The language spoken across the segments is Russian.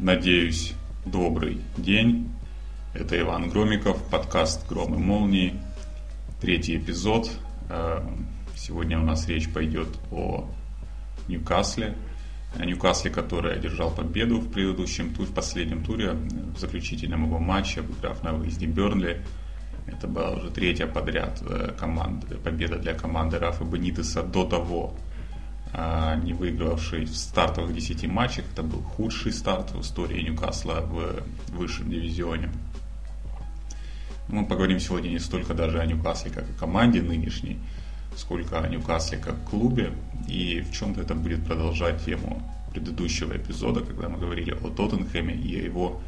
Надеюсь, добрый день. Это Иван Громиков, подкаст «Гром и молнии», третий эпизод. Э, сегодня у нас речь пойдет о Ньюкасле. О Ньюкасле, который одержал победу в предыдущем туре, в последнем туре, в заключительном его матче, обыграв на выезде Бернли. Это была уже третья подряд э, команда, победа для команды Рафа Бенитеса до того, не выигравший в стартовых 10 матчах. Это был худший старт в истории Ньюкасла в высшем дивизионе. Мы поговорим сегодня не столько даже о Ньюкасле как о команде нынешней, сколько о Ньюкасле как клубе. И в чем-то это будет продолжать тему предыдущего эпизода, когда мы говорили о Тоттенхэме и о его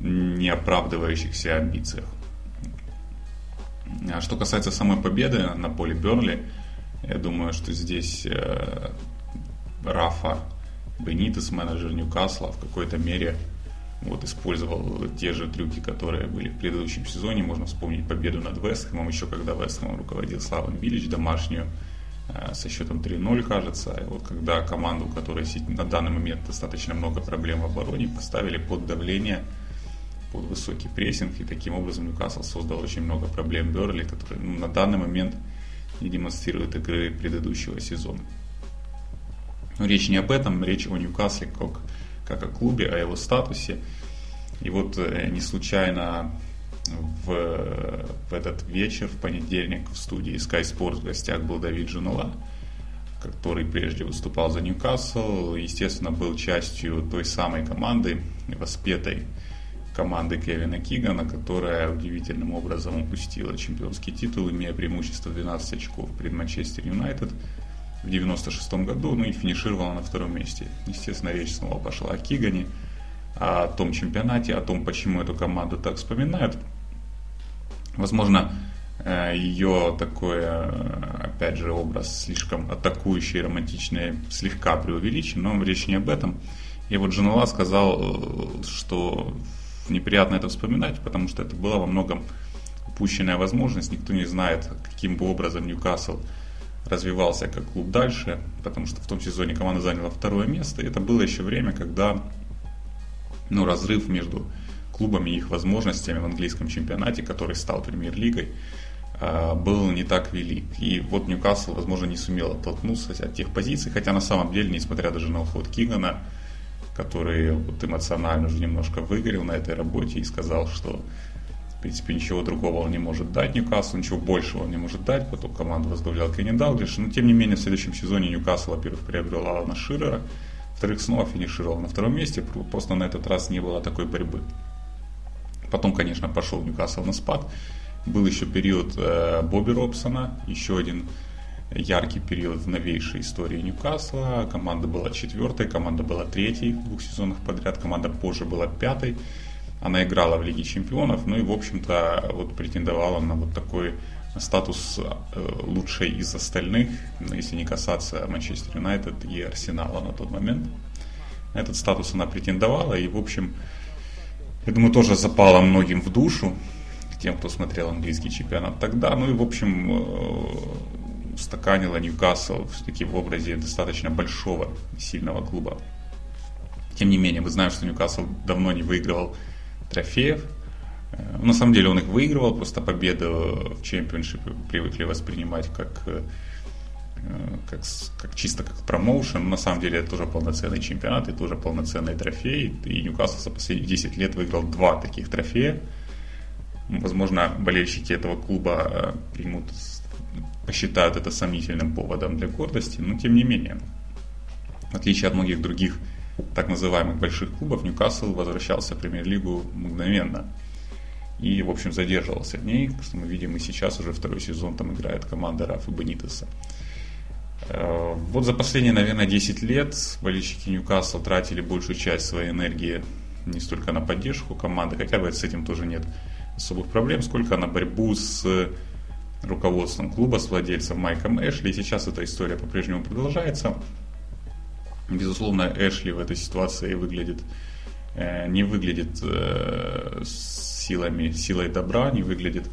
неоправдывающихся амбициях. А что касается самой победы на поле Бернли, я думаю, что здесь э, Рафа Бенитес, менеджер Ньюкасла, в какой-то мере вот, использовал те же трюки, которые были в предыдущем сезоне. Можно вспомнить победу над Вестхэмом, еще когда Вестхэмом руководил Славан Билич, домашнюю, э, со счетом 3-0, кажется. И вот когда команду, у которой на данный момент достаточно много проблем в обороне, поставили под давление, под высокий прессинг, и таким образом Ньюкасл создал очень много проблем Берли, которые ну, на данный момент не демонстрирует игры предыдущего сезона. Но речь не об этом, речь о Ньюкасле как, как о клубе, о его статусе. И вот э, не случайно в, в этот вечер, в понедельник, в студии Sky Sports в гостях был Давид Женула, который прежде выступал за Ньюкасл, естественно, был частью той самой команды, воспетой команды Кевина Кигана, которая удивительным образом упустила чемпионский титул, имея преимущество 12 очков перед Манчестер Юнайтед в 96 году, ну и финишировала на втором месте. Естественно, речь снова пошла о Кигане, о том чемпионате, о том, почему эту команду так вспоминают. Возможно, э, ее такой, опять же, образ слишком атакующий, романтичный, слегка преувеличен, но речь не об этом. И вот Джанула сказал, э, что неприятно это вспоминать, потому что это была во многом упущенная возможность. Никто не знает, каким бы образом Ньюкасл развивался как клуб дальше, потому что в том сезоне команда заняла второе место. И это было еще время, когда ну, разрыв между клубами и их возможностями в английском чемпионате, который стал премьер-лигой, а, был не так велик. И вот Ньюкасл, возможно, не сумел оттолкнуться от тех позиций, хотя на самом деле, несмотря даже на уход Кигана, который вот эмоционально уже немножко выгорел на этой работе и сказал, что в принципе ничего другого он не может дать Ньюкаслу, ничего большего он не может дать, потом команду возглавлял Кенни Далглиш, но тем не менее в следующем сезоне Ньюкасл, во-первых, приобрел Алана Ширера, во-вторых, снова финишировал на втором месте, просто на этот раз не было такой борьбы. Потом, конечно, пошел Ньюкасл на спад, был еще период э, Бобби Робсона, еще один яркий период в новейшей истории Ньюкасла. Команда была четвертой, команда была третьей в двух сезонах подряд, команда позже была пятой. Она играла в Лиге Чемпионов, ну и, в общем-то, вот претендовала на вот такой статус э, лучшей из остальных, ну, если не касаться Манчестер Юнайтед и Арсенала на тот момент. Этот статус она претендовала, и, в общем, я думаю, тоже запала многим в душу, тем, кто смотрел английский чемпионат тогда. Ну и, в общем, э, устаканила Ньюкасл все-таки в образе достаточно большого, сильного клуба. Тем не менее, мы знаем, что Ньюкасл давно не выигрывал трофеев. Э, на самом деле он их выигрывал, просто победу в чемпионшипе привыкли воспринимать как, э, как, как чисто как промоушен. На самом деле это тоже полноценный чемпионат и тоже полноценный трофей. И Ньюкасл за последние 10 лет выиграл два таких трофея. Возможно, болельщики этого клуба э, примут посчитают это сомнительным поводом для гордости, но тем не менее, в отличие от многих других так называемых больших клубов, Ньюкасл возвращался в премьер-лигу мгновенно и, в общем, задерживался в ней, что мы видим и сейчас уже второй сезон там играет команда Рафа Бенитеса. Э, вот за последние, наверное, 10 лет болельщики Ньюкасла тратили большую часть своей энергии не столько на поддержку команды, хотя бы с этим тоже нет особых проблем, сколько на борьбу с руководством клуба, с владельцем Майком Эшли. И сейчас эта история по-прежнему продолжается. Безусловно, Эшли в этой ситуации выглядит, э, не выглядит э, силами, силой добра, не выглядит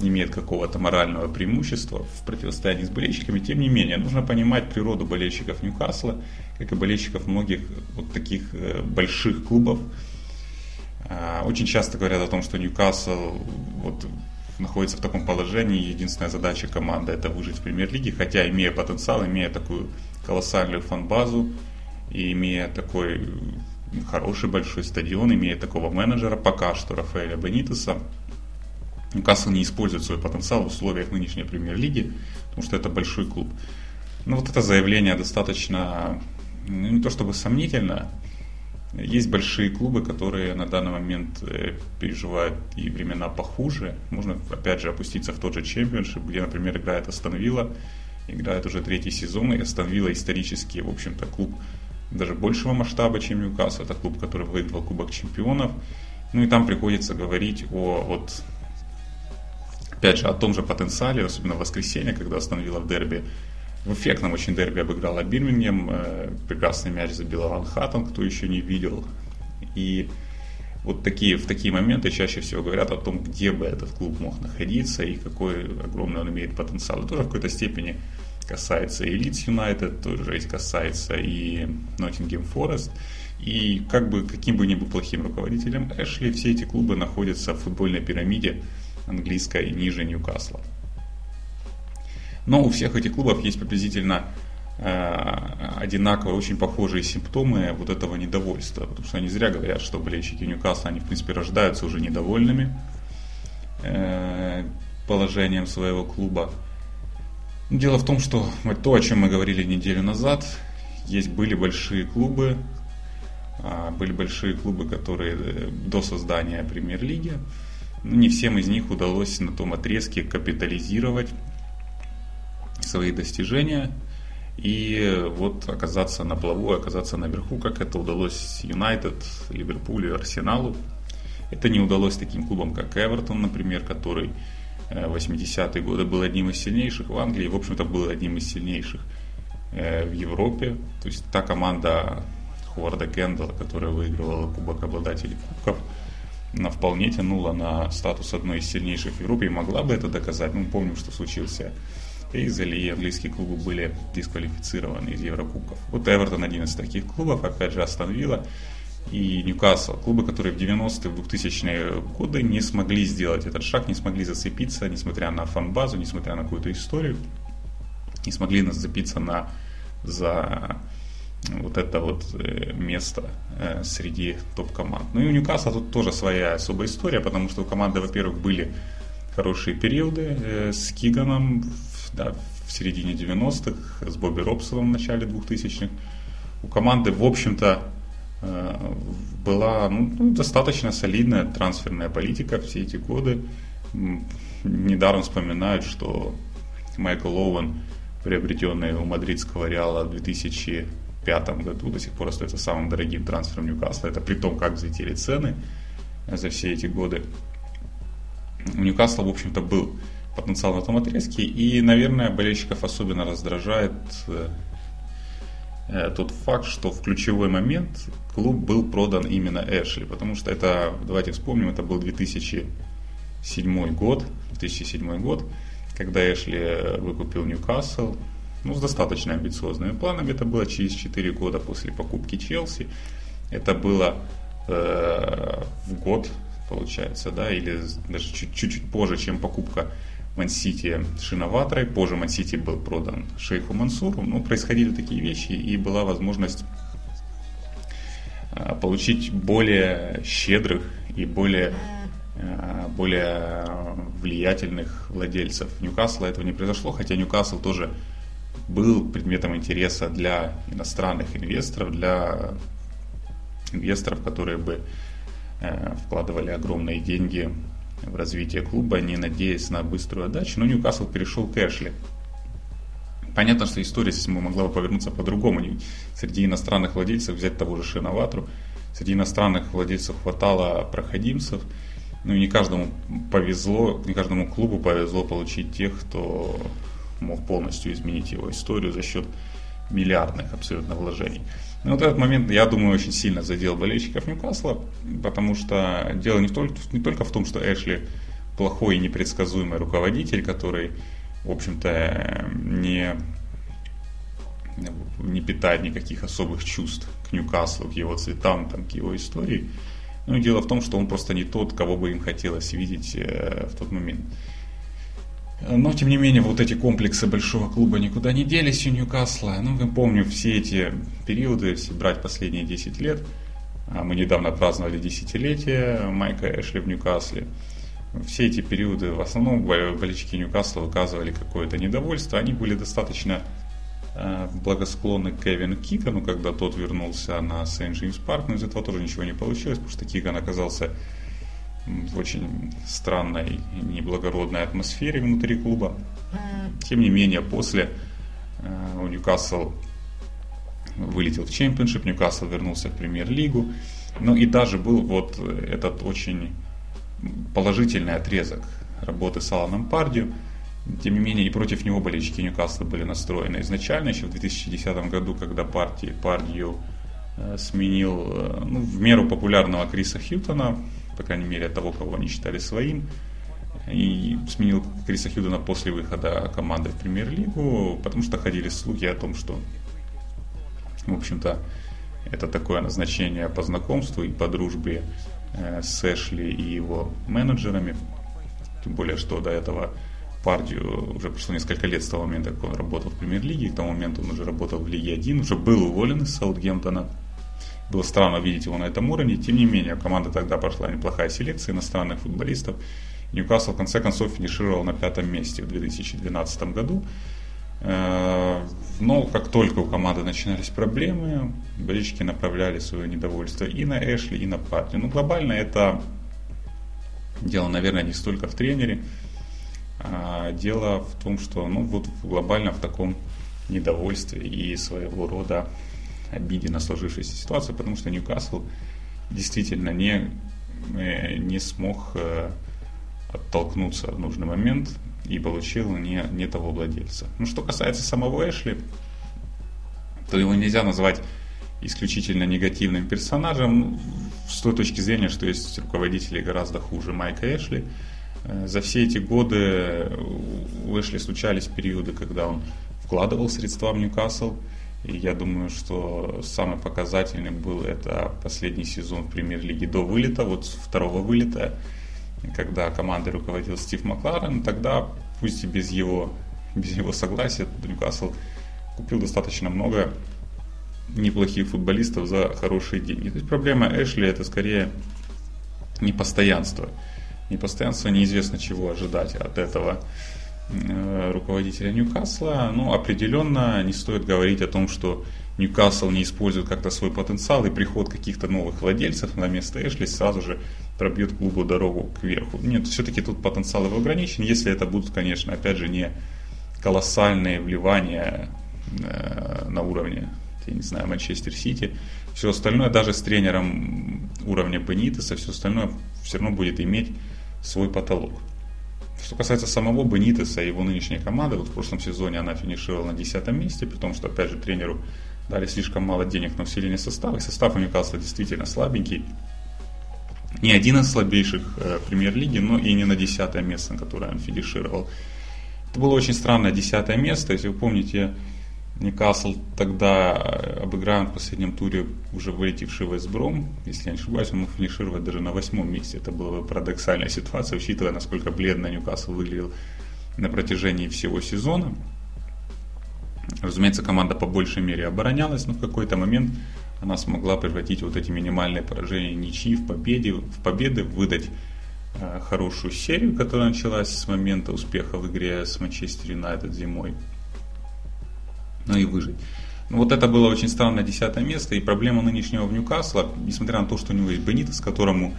не имеет какого-то морального преимущества в противостоянии с болельщиками. Тем не менее, нужно понимать природу болельщиков Ньюкасла, как и болельщиков многих вот таких э, больших клубов. А, очень часто говорят о том, что Ньюкасл вот, находится в таком положении, единственная задача команды это выжить в премьер-лиге, хотя имея потенциал, имея такую колоссальную фан-базу и имея такой хороший большой стадион, имея такого менеджера пока что Рафаэля Бенитеса, Ньюкасл не использует свой потенциал в условиях нынешней премьер-лиги, потому что это большой клуб. Но вот это заявление достаточно, ну, не то чтобы сомнительно, есть большие клубы, которые на данный момент э, переживают и времена похуже. Можно, опять же, опуститься в тот же чемпионшип, где, например, играет Астон Вилла, играет уже третий сезон, и Астон Вилла исторически, в общем-то, клуб даже большего масштаба, чем Ньюкасл. Это клуб, который выиграл Кубок Чемпионов. Ну и там приходится говорить о вот опять же, о том же потенциале, особенно в воскресенье, когда остановила в дерби, в эффектном очень дерби обыграла Бирмингем, э, прекрасный мяч забила Ван Хаттен, кто еще не видел. И вот такие, в такие моменты чаще всего говорят о том, где бы этот клуб мог находиться и какой огромный он имеет потенциал. Это тоже в какой-то степени касается и Leeds United, тоже касается и Nottingham Forest. И как бы каким бы ни был плохим руководителем Эшли, все эти клубы находятся в футбольной пирамиде, английской ниже Ньюкасла. Но у всех этих клубов есть приблизительно э, одинаковые, очень похожие симптомы вот этого недовольства. Потому что они зря говорят, что болельщики Ньюкасла, они в принципе рождаются уже недовольными э, положением своего клуба. Дело в том, что то, о чем мы говорили неделю назад, есть были большие клубы, а, были большие клубы, которые э, до создания премьер-лиги, не всем из них удалось на том отрезке капитализировать свои достижения и вот оказаться на плаву, оказаться наверху, как это удалось Юнайтед, Ливерпулю Арсеналу. Это не удалось таким клубам, как Эвертон, например, который э, в 80-е годы был одним из сильнейших в Англии, в общем-то был одним из сильнейших э, в Европе. То есть та команда Ховарда Кендалла, которая выигрывала Кубок обладателей кубков, она вполне тянула на статус одной из сильнейших в Европе и могла бы это доказать. Мы помним, что случился Эйзель и английские клубы были дисквалифицированы из Еврокубков. Вот Эвертон один из таких клубов, опять же Астон Вилла и Ньюкасл. Клубы, которые в 90-е, в 2000-е годы не смогли сделать этот шаг, не смогли зацепиться, несмотря на фан-базу, несмотря на какую-то историю, не смогли зацепиться на, за вот это вот э, место э, среди топ-команд. Ну и у Ньюкасла тут тоже своя особая история, потому что у команды, во-первых, были хорошие периоды э, с Киганом да, в середине 90-х, с Бобби Робсоном в начале 2000-х. У команды, в общем-то, была ну, ну, достаточно солидная трансферная политика все эти годы. Недаром вспоминают, что Майкл Оуэн, приобретенный у мадридского Реала в 2000 2005 году до сих пор остается самым дорогим трансфером Ньюкасла. Это при том, как взлетели цены за все эти годы. У Ньюкасла, в общем-то, был потенциал на том отрезке. И, наверное, болельщиков особенно раздражает э, э, тот факт, что в ключевой момент клуб был продан именно Эшли. Потому что это, давайте вспомним, это был 2007 год, 2007 год, когда Эшли выкупил Ньюкасл, ну, с достаточно амбициозными планами. Это было через 4 года после покупки Челси. Это было э, в год, получается, да, или даже чуть-чуть позже, чем покупка Мансити Шиноватрой. Позже Мансити был продан шейху Мансуру. Ну, происходили такие вещи, и была возможность э, получить более щедрых и более э, более влиятельных владельцев. Ньюкасла этого не произошло, хотя Ньюкасл тоже был предметом интереса для иностранных инвесторов, для инвесторов, которые бы э, вкладывали огромные деньги в развитие клуба, не надеясь на быструю отдачу, но Ньюкасл перешел к Эшли. Понятно, что история здесь могла бы повернуться по-другому. Среди иностранных владельцев взять того же Шиноватру, среди иностранных владельцев хватало проходимцев, ну не каждому повезло, не каждому клубу повезло получить тех, кто мог полностью изменить его историю за счет миллиардных абсолютно вложений. Но вот этот момент, я думаю, очень сильно задел болельщиков Ньюкасла, потому что дело не только, не только в том, что Эшли плохой и непредсказуемый руководитель, который, в общем-то, не, не питает никаких особых чувств к Ньюкаслу, к его цветам, там, к его истории. Ну и дело в том, что он просто не тот, кого бы им хотелось видеть э, в тот момент. Но, тем не менее, вот эти комплексы большого клуба никуда не делись у Ньюкасла. Ну, я помню все эти периоды, если брать последние 10 лет. А мы недавно праздновали десятилетие Майка Эшли в Ньюкасле. Все эти периоды, в основном, болельщики Ньюкасла выказывали какое-то недовольство. Они были достаточно э, благосклонны к Кевину Кикану, когда тот вернулся на Сент-Джеймс Парк, но из этого тоже ничего не получилось, потому что Кикан оказался в очень странной и неблагородной атмосфере внутри клуба. Тем не менее, после э, у Ньюкасл вылетел в чемпионшип, Ньюкасл вернулся в премьер-лигу. Ну и даже был вот этот очень положительный отрезок работы с Аланом Пардью. Тем не менее, и против него болельщики Ньюкасла были настроены изначально, еще в 2010 году, когда партии Пардью э, сменил э, ну, в меру популярного Криса Хьютона, по крайней мере, того, кого они считали своим. И сменил Криса Хьюдена после выхода команды в премьер-лигу, потому что ходили слухи о том, что, в общем-то, это такое назначение по знакомству и по дружбе э, с Эшли и его менеджерами. Тем более, что до этого Пардию уже прошло несколько лет с того момента, как он работал в премьер-лиге. К тому моменту он уже работал в Лиге 1, уже был уволен из Саутгемптона. Было странно видеть его на этом уровне. Тем не менее, команда тогда прошла неплохая селекция иностранных футболистов. Ньюкасл в конце концов финишировал на пятом месте в 2012 году. Э, но как только у команды начинались проблемы, болельщики направляли свое недовольство и на Эшли, и на партию. Но глобально это дело, наверное, не столько в тренере, а дело в том, что ну, вот глобально в таком недовольстве и своего рода обиде на сложившуюся ситуацию, потому что Ньюкасл действительно не, э, не смог э, оттолкнуться в нужный момент и получил не, не того владельца. Ну, что касается самого Эшли, то его нельзя назвать исключительно негативным персонажем ну, с той точки зрения, что есть руководители гораздо хуже Майка Эшли. Э, за все эти годы у Эшли случались периоды, когда он вкладывал средства в Ньюкасл, и я думаю, что самый показательный был это последний сезон в премьер-лиге до вылета, вот второго вылета, когда командой руководил Стив Макларен, тогда, пусть и без его, без его согласия, Ньюкасл купил достаточно много неплохих футболистов за хорошие деньги. То есть проблема Эшли это скорее непостоянство. Непостоянство неизвестно чего ожидать от этого руководителя Ньюкасла, ну, определенно не стоит говорить о том, что Ньюкасл не использует как-то свой потенциал, и приход каких-то новых владельцев на место Эшли сразу же пробьет клубу дорогу кверху. Нет, все-таки тут потенциал его ограничен, если это будут, конечно, опять же, не колоссальные вливания э, на уровне, я не знаю, Манчестер Сити. Все остальное, даже с тренером уровня Бенитеса, все остальное все равно будет иметь свой потолок. Что касается самого Бенитеса и его нынешней команды, вот в прошлом сезоне она финишировала на 10 месте, при том, что, опять же, тренеру дали слишком мало денег на усиление состава, и состав у Ньюкасла действительно слабенький. Не один из слабейших э, премьер-лиги, но и не на 10 место, на которое он финишировал. Это было очень странное 10 место, если вы помните, Ньюкасл тогда э, обыграем в последнем туре уже вылетевший Вестбром. Если я не ошибаюсь, он мог финишировать даже на восьмом месте. Это была бы парадоксальная ситуация, учитывая, насколько бледно Ньюкасл выглядел на протяжении всего сезона. Разумеется, команда по большей мере оборонялась, но в какой-то момент она смогла превратить вот эти минимальные поражения ничьи в, победе, в победы, выдать э, хорошую серию, которая началась с момента успеха в игре с Манчестер Юнайтед зимой но и выжить. Ну, вот это было очень странное десятое место, и проблема нынешнего в Ньюкасла, несмотря на то, что у него есть Бенитес, которому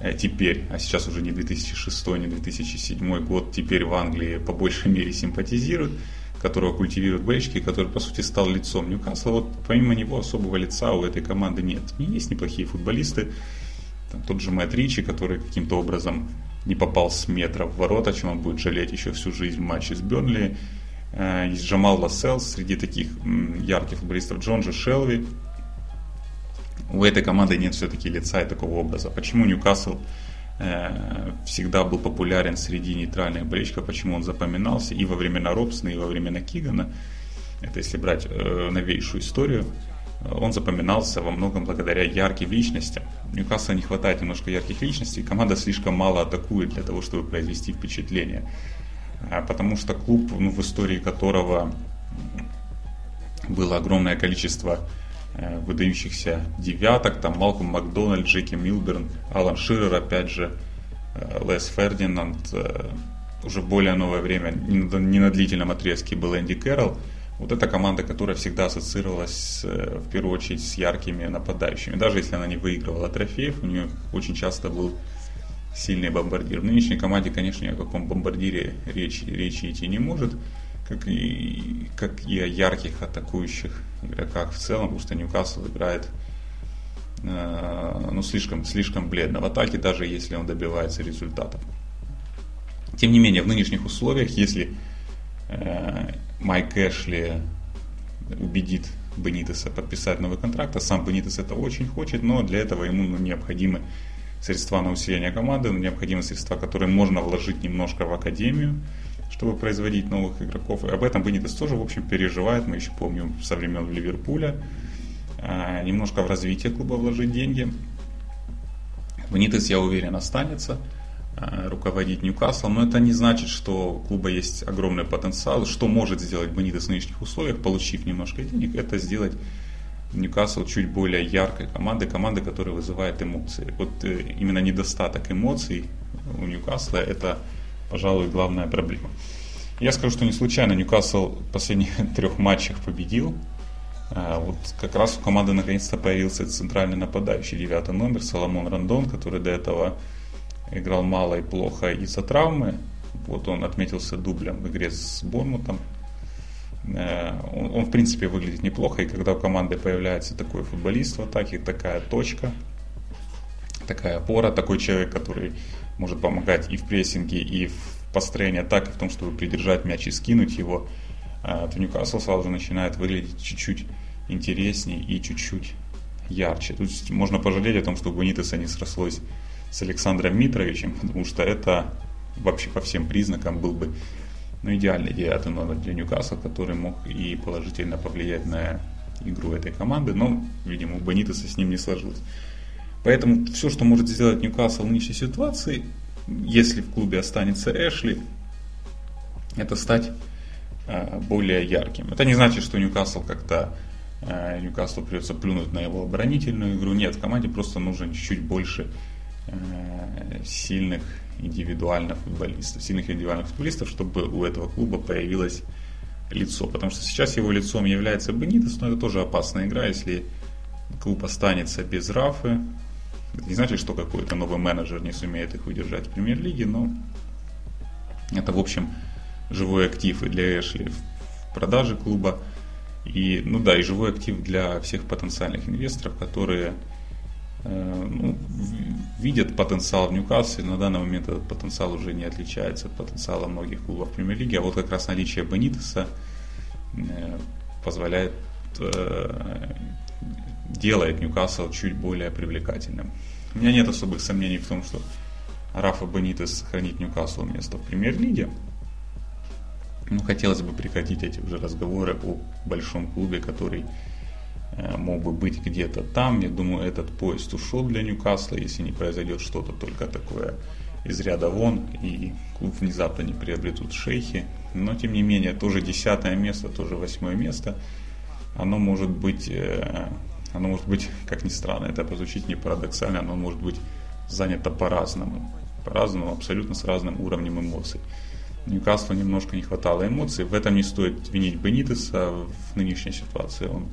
э, теперь, а сейчас уже не 2006, не 2007 год, теперь в Англии по большей мере симпатизируют, которого культивируют болельщики, который, по сути, стал лицом Ньюкасла. Вот помимо него особого лица у этой команды нет. И есть неплохие футболисты. Там, тот же Мэтт Ричи, который каким-то образом не попал с метра в ворота, чем он будет жалеть еще всю жизнь в матче с Бернли. Есть Джамал Лассел среди таких ярких футболистов. Джон же Шелви. У этой команды нет все-таки лица и такого образа. Почему Ньюкасл э, всегда был популярен среди нейтральных болельщиков, почему он запоминался и во времена Робсона, и во времена Кигана. Это если брать э, новейшую историю, он запоминался во многом благодаря ярким личностям. Ньюкасла не хватает немножко ярких личностей, команда слишком мало атакует для того, чтобы произвести впечатление. А, потому что клуб, ну, в истории которого было огромное количество э, выдающихся девяток, там Малком Макдональд, Джеки Милберн, Алан Ширер, опять же, э, Лес Фердинанд, э, уже более новое время, не на длительном отрезке был Энди Кэрролл, вот эта команда, которая всегда ассоциировалась в первую очередь с яркими нападающими. Даже если она не выигрывала трофеев, у нее очень часто был сильный бомбардир. В нынешней команде, конечно, ни о каком бомбардире речи, речи идти не может, как и, как и о ярких атакующих игроках в целом, потому что Ньюкасл играет э, ну, слишком, слишком бледно в атаке, даже если он добивается результатов. Тем не менее, в нынешних условиях, если э, Майк Эшли убедит Бенитеса подписать новый контракт, а сам Бенитес это очень хочет, но для этого ему ну, необходимы средства на усиление команды, необходимы средства, которые можно вложить немножко в академию, чтобы производить новых игроков. И об этом Бенитес тоже, в общем, переживает. Мы еще помним со времен Ливерпуля. А, немножко в развитие клуба вложить деньги. Бенитес, я уверен, останется а, руководить Ньюкаслом, но это не значит, что у клуба есть огромный потенциал. Что может сделать Бенитес в нынешних условиях, получив немножко денег, это сделать Ньюкасл чуть более яркой командой, командой, которая вызывает эмоции. Вот э, именно недостаток эмоций у Ньюкасла это, пожалуй, главная проблема. Я скажу, что не случайно Ньюкасл в последних трех матчах победил. А, вот как раз у команды наконец-то появился центральный нападающий, девятый номер, Соломон Рандон, который до этого играл мало и плохо из-за травмы. Вот он отметился дублем в игре с Бормутом. Э, он, он, в принципе, выглядит неплохо, и когда у команды появляется такой футболист в атаке, такая точка, такая опора, такой человек, который может помогать и в прессинге, и в построении атаки, в том, чтобы придержать мяч и скинуть его, э, то Ньюкасл сразу же начинает выглядеть чуть-чуть интереснее и чуть-чуть ярче. Тут можно пожалеть о том, что у не срослось с Александром Митровичем, потому что это вообще по всем признакам был бы ну, идеальный девятый номер для Ньюкасла, который мог и положительно повлиять на игру этой команды, но, видимо, у Бонитеса с ним не сложилось. Поэтому все, что может сделать Ньюкасл в нынешней ситуации, если в клубе останется Эшли, это стать э, более ярким. Это не значит, что Ньюкасл как-то э, Ньюкаслу придется плюнуть на его оборонительную игру. Нет, команде просто нужен чуть-чуть больше сильных индивидуальных футболистов, сильных индивидуальных футболистов, чтобы у этого клуба появилось лицо. Потому что сейчас его лицом является Бенитес, но это тоже опасная игра, если клуб останется без Рафы. Это не значит, что какой-то новый менеджер не сумеет их удержать в премьер-лиге, но это, в общем, живой актив и для Эшли в продаже клуба. И, ну да, и живой актив для всех потенциальных инвесторов, которые ну, видят потенциал в Ньюкасле. На данный момент этот потенциал уже не отличается от потенциала многих клубов премьер-лиги. А вот как раз наличие Бенитеса э, позволяет э, делает Ньюкасл чуть более привлекательным. У меня нет особых сомнений в том, что Рафа Бенитес сохранит Ньюкаслу место в премьер-лиге. Ну, хотелось бы прекратить эти уже разговоры о большом клубе, который Э, мог бы быть где-то там. Я думаю, этот поезд ушел для Ньюкасла, если не произойдет что-то только такое из ряда вон, и клуб внезапно не приобретут шейхи. Но, тем не менее, тоже десятое место, тоже восьмое место, оно может быть, э, оно может быть, как ни странно, это прозвучит не парадоксально, оно может быть занято по-разному. По-разному, абсолютно с разным уровнем эмоций. Ньюкаслу немножко не хватало эмоций. В этом не стоит винить Бенитеса в нынешней ситуации. Он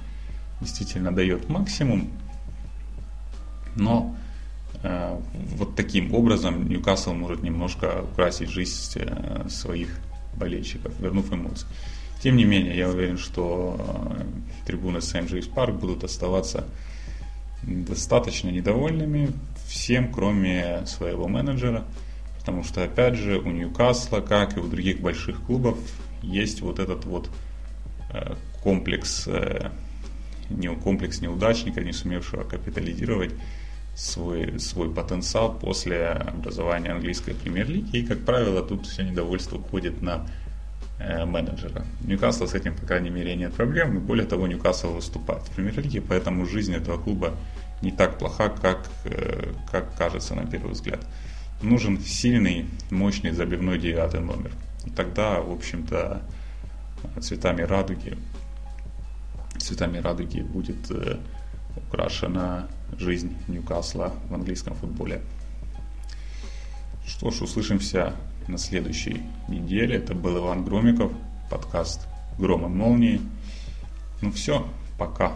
действительно дает максимум, но э, вот таким образом Ньюкасл может немножко украсить жизнь э, своих болельщиков, вернув эмоции. Тем не менее, я уверен, что э, трибуны Сент-Джеймс Парк будут оставаться достаточно недовольными всем, кроме своего менеджера, потому что, опять же, у Ньюкасла, как и у других больших клубов, есть вот этот вот э, комплекс э, комплекс неудачника, не сумевшего капитализировать свой, свой потенциал после образования английской премьер-лиги. И, как правило, тут все недовольство уходит на э, менеджера. Ньюкасла с этим, по крайней мере, нет проблем. И более того, Ньюкасл выступает в премьер-лиге, поэтому жизнь этого клуба не так плоха, как, э, как кажется на первый взгляд. Нужен сильный, мощный забивной девятый номер. И тогда, в общем-то, цветами радуги, цветами радуги будет э, украшена жизнь Ньюкасла в английском футболе. Что ж, услышимся на следующей неделе. Это был Иван Громиков, подкаст «Гром и молнии». Ну все, пока.